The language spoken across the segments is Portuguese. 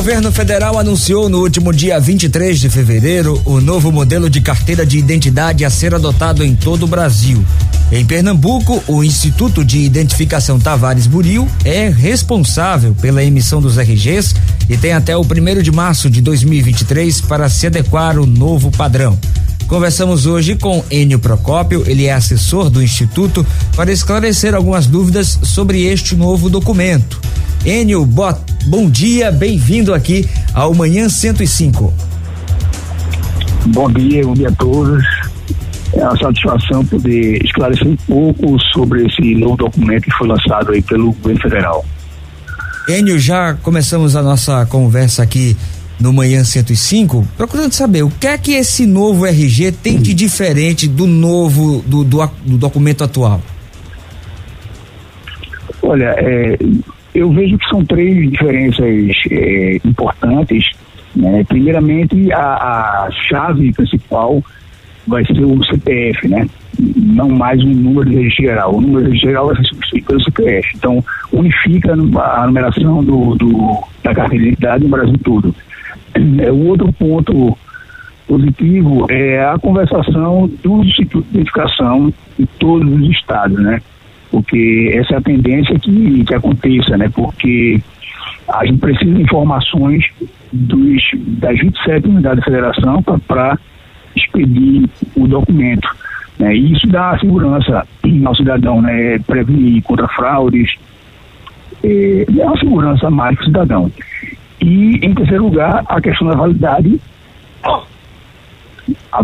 Governo federal anunciou no último dia 23 de fevereiro o novo modelo de carteira de identidade a ser adotado em todo o Brasil. Em Pernambuco, o Instituto de Identificação Tavares Buril é responsável pela emissão dos RGs e tem até o primeiro de março de 2023 para se adequar ao novo padrão. Conversamos hoje com Enio Procópio, ele é assessor do Instituto, para esclarecer algumas dúvidas sobre este novo documento. Enio, bom dia, bem-vindo aqui ao Manhã 105. Bom dia, bom dia a todos. É uma satisfação poder esclarecer um pouco sobre esse novo documento que foi lançado aí pelo governo federal. Enio, já começamos a nossa conversa aqui no Manhã 105, procurando saber o que é que esse novo RG tem de diferente do novo, do, do, do documento atual. Olha, é, eu vejo que são três diferenças é, importantes. Né? Primeiramente, a, a, chave principal vai ser o CPF, né? não mais um número de registro geral. O número de registro geral vai ser substituído pelo CPF. Então, unifica a numeração do, do, da carteira de identidade no Brasil todo. É, o outro ponto positivo é a conversação do Instituto de Identificação em todos os estados, né? Porque essa é a tendência que, que aconteça, né? Porque a gente precisa de informações dos, das 27 unidades da federação para expedir o documento. Né? E isso dá segurança ao cidadão, né? prevenir contra fraudes, é, é uma segurança mais para o cidadão. E, em terceiro lugar, a questão da validade a,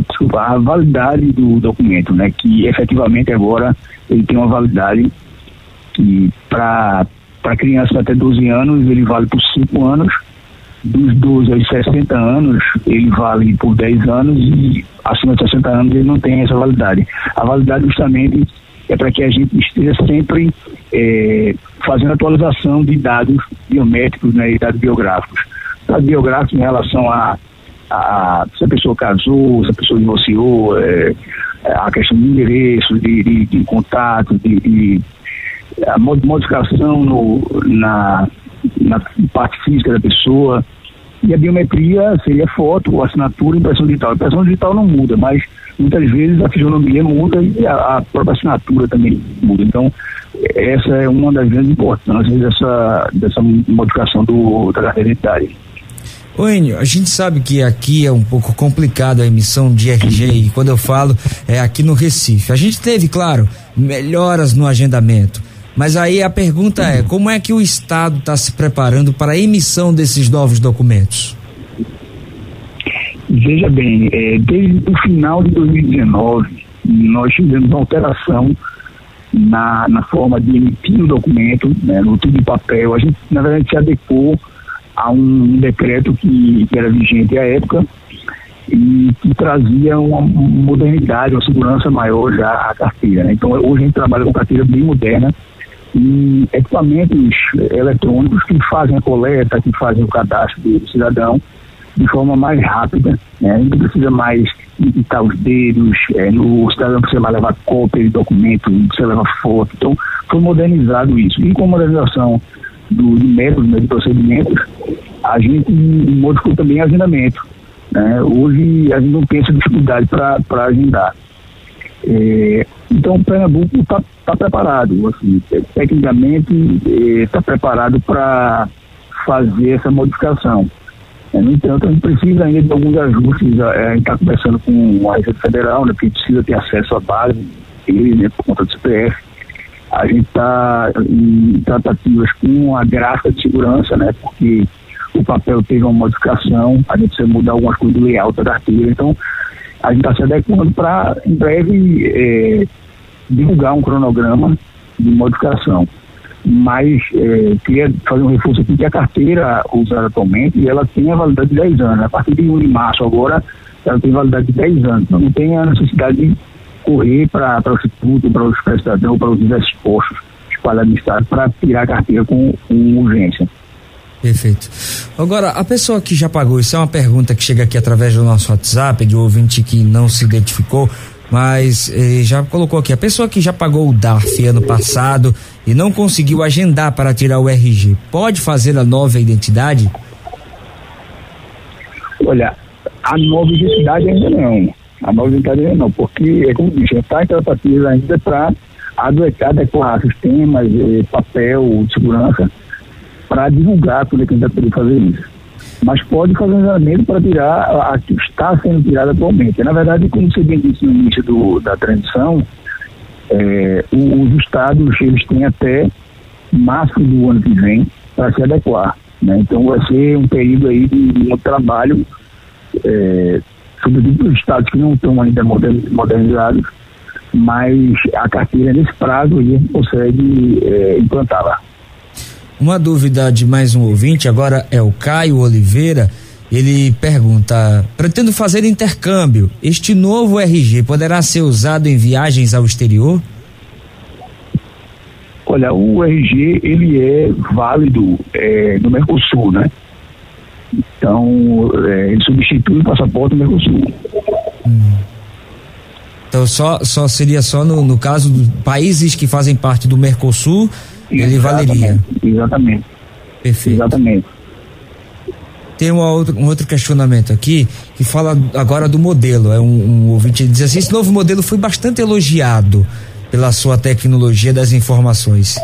a validade do documento, né? Que efetivamente agora ele tem uma validade que para crianças até 12 anos ele vale por 5 anos, dos 12 aos 60 anos ele vale por 10 anos e acima de 60 anos ele não tem essa validade. A validade justamente é para que a gente esteja sempre é, fazendo atualização de dados biométricos né, e dados biográficos. Dados biográficos em relação a a, se a pessoa casou, se a pessoa divorciou, é, é, a questão de endereço, de, de, de contato, de, de, a modificação no, na, na parte física da pessoa. E a biometria seria foto, assinatura impressão digital. A impressão digital não muda, mas muitas vezes a fisionomia muda e a, a própria assinatura também muda. Então, essa é uma das grandes importâncias dessa, dessa modificação do, da carteira identitária. Ô Enio, a gente sabe que aqui é um pouco complicado a emissão de RG e quando eu falo é aqui no Recife. A gente teve, claro, melhoras no agendamento. Mas aí a pergunta é, como é que o Estado está se preparando para a emissão desses novos documentos? Veja bem, é, desde o final de 2019, nós tivemos uma alteração na, na forma de emitir o documento, né, no tudo de papel. A gente, na verdade, se adequou a um decreto que, que era vigente à época e que trazia uma modernidade, uma segurança maior já à carteira. Né? Então, hoje a gente trabalha com carteira bem moderna e equipamentos eletrônicos que fazem a coleta, que fazem o cadastro do cidadão de forma mais rápida. Né? A gente precisa mais digitar os dedos, é, no, o cidadão precisa mais levar cópia de documento, precisa levar foto. Então, foi modernizado isso. E com a modernização do, de métodos, né, de procedimentos, a gente modificou também agendamento. Né? Hoje a gente não pensa dificuldade para agendar. É, então o Pernambuco está tá preparado, assim, tecnicamente está é, preparado para fazer essa modificação. É, no entanto, a gente precisa ainda de alguns ajustes. A, gente está conversando com a Receita Federal, né, porque precisa ter acesso à base, né, por conta do CPF a gente está em tratativas com a gráfica de segurança, né? Porque o papel teve uma modificação, a gente precisa mudar algumas coisas do layout da artigo, então a gente está se adequando para, em breve, é, divulgar um cronograma de modificação. mas é, queria fazer um reforço aqui que a carteira usada atualmente, ela tem a validade de 10 anos. A partir de 1 de março agora, ela tem validade de 10 anos. Então não tem a necessidade de correr para o Instituto, para os prestadores, para os diversos postos espalhados no Estado para tirar a carteira com, com urgência. Perfeito. Agora, a pessoa que já pagou, isso é uma pergunta que chega aqui através do nosso WhatsApp, de um ouvinte que não se identificou, mas eh, já colocou aqui, a pessoa que já pagou o DARF ano passado e não conseguiu agendar para tirar o RG, pode fazer a nova identidade? Olha, a nova identidade ainda não. A ainda não, porque, é como disse, está em tratativa ainda para adequar sistemas, papel de segurança, para divulgar tudo que a gente poder fazer isso mas pode fazer um exame para tirar a que está sendo tirada atualmente. Na verdade, como você bem disse no início do, da transição, é, os estados eles têm até março do ano que vem para se adequar. Né? Então vai ser um período aí de, de um trabalho, é, sobretudo os estados que não estão ainda modernizados, mas a carteira nesse prazo aí consegue é, implantá-la. Uma dúvida de mais um ouvinte, agora é o Caio Oliveira. Ele pergunta: pretendo fazer intercâmbio. Este novo RG poderá ser usado em viagens ao exterior? Olha, o RG ele é válido é, no Mercosul, né? Então é, ele substitui o passaporte do Mercosul. Hum. Então só, só seria só no, no caso dos países que fazem parte do Mercosul ele valeria. Exatamente. Perfeito. Exatamente. Tem uma outra, um outro questionamento aqui que fala agora do modelo. É um, um ouvinte que diz assim: esse novo modelo foi bastante elogiado pela sua tecnologia das informações.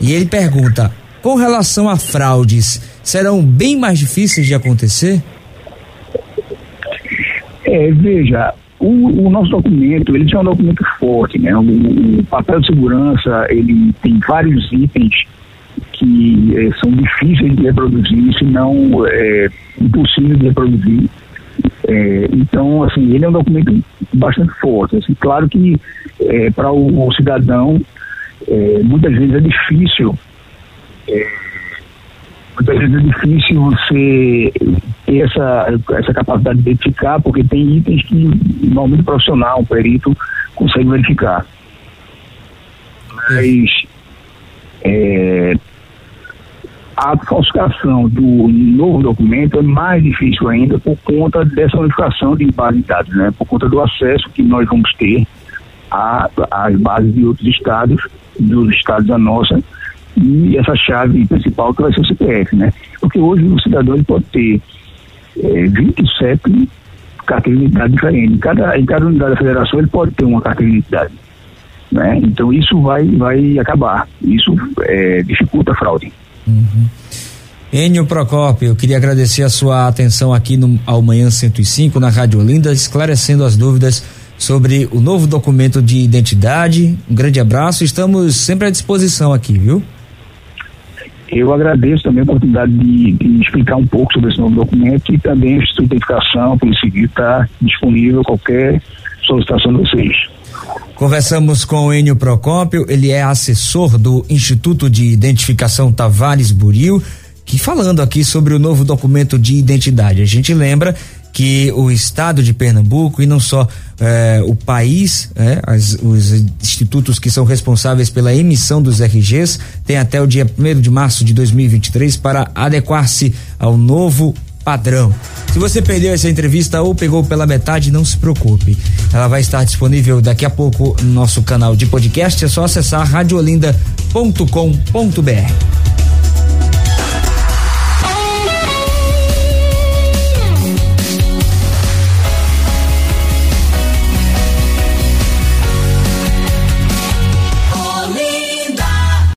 E ele pergunta: com relação a fraudes, serão bem mais difíceis de acontecer? É, veja, o, o, nosso documento, ele é um documento forte, né? O, o, papel de segurança, ele tem vários itens que é, são difíceis de reproduzir, se não é, impossível de reproduzir. É, então, assim, ele é um documento bastante forte. Assim, claro que é, para o, o, cidadão, é, muitas vezes é difícil muitas vezes é difícil você ter essa, essa capacidade de identificar, porque tem itens que normalmente o profissional, um perito, consegue verificar. Mas é, a falsificação do novo documento é mais difícil ainda por conta dessa unificação de base de dados, né? por conta do acesso que nós vamos ter às bases de outros estados, dos estados da nossa, e essa chave principal que vai ser o CPF, né? Porque hoje o cidadão pode ter é, 27 carteiras de identidade diferentes. Em cada, em cada unidade da federação ele pode ter uma carteira de identidade. Né? Então isso vai, vai acabar. Isso é, dificulta a fraude. Uhum. Enio Procópio, eu queria agradecer a sua atenção aqui no ao Manhã 105 na Rádio Olinda, esclarecendo as dúvidas sobre o novo documento de identidade. Um grande abraço, estamos sempre à disposição aqui, viu? Eu agradeço também a oportunidade de, de, explicar um pouco sobre esse novo documento e também o Instituto de Identificação, a Polícia Civil está disponível a qualquer solicitação de vocês. Conversamos com o Enio Procópio, ele é assessor do Instituto de Identificação Tavares Buril, que falando aqui sobre o novo documento de identidade. A gente lembra que o estado de Pernambuco e não só eh, o país, eh, as, os institutos que são responsáveis pela emissão dos RGs têm até o dia 1 de março de 2023 para adequar-se ao novo padrão. Se você perdeu essa entrevista ou pegou pela metade, não se preocupe. Ela vai estar disponível daqui a pouco no nosso canal de podcast. É só acessar radiolinda.com.br.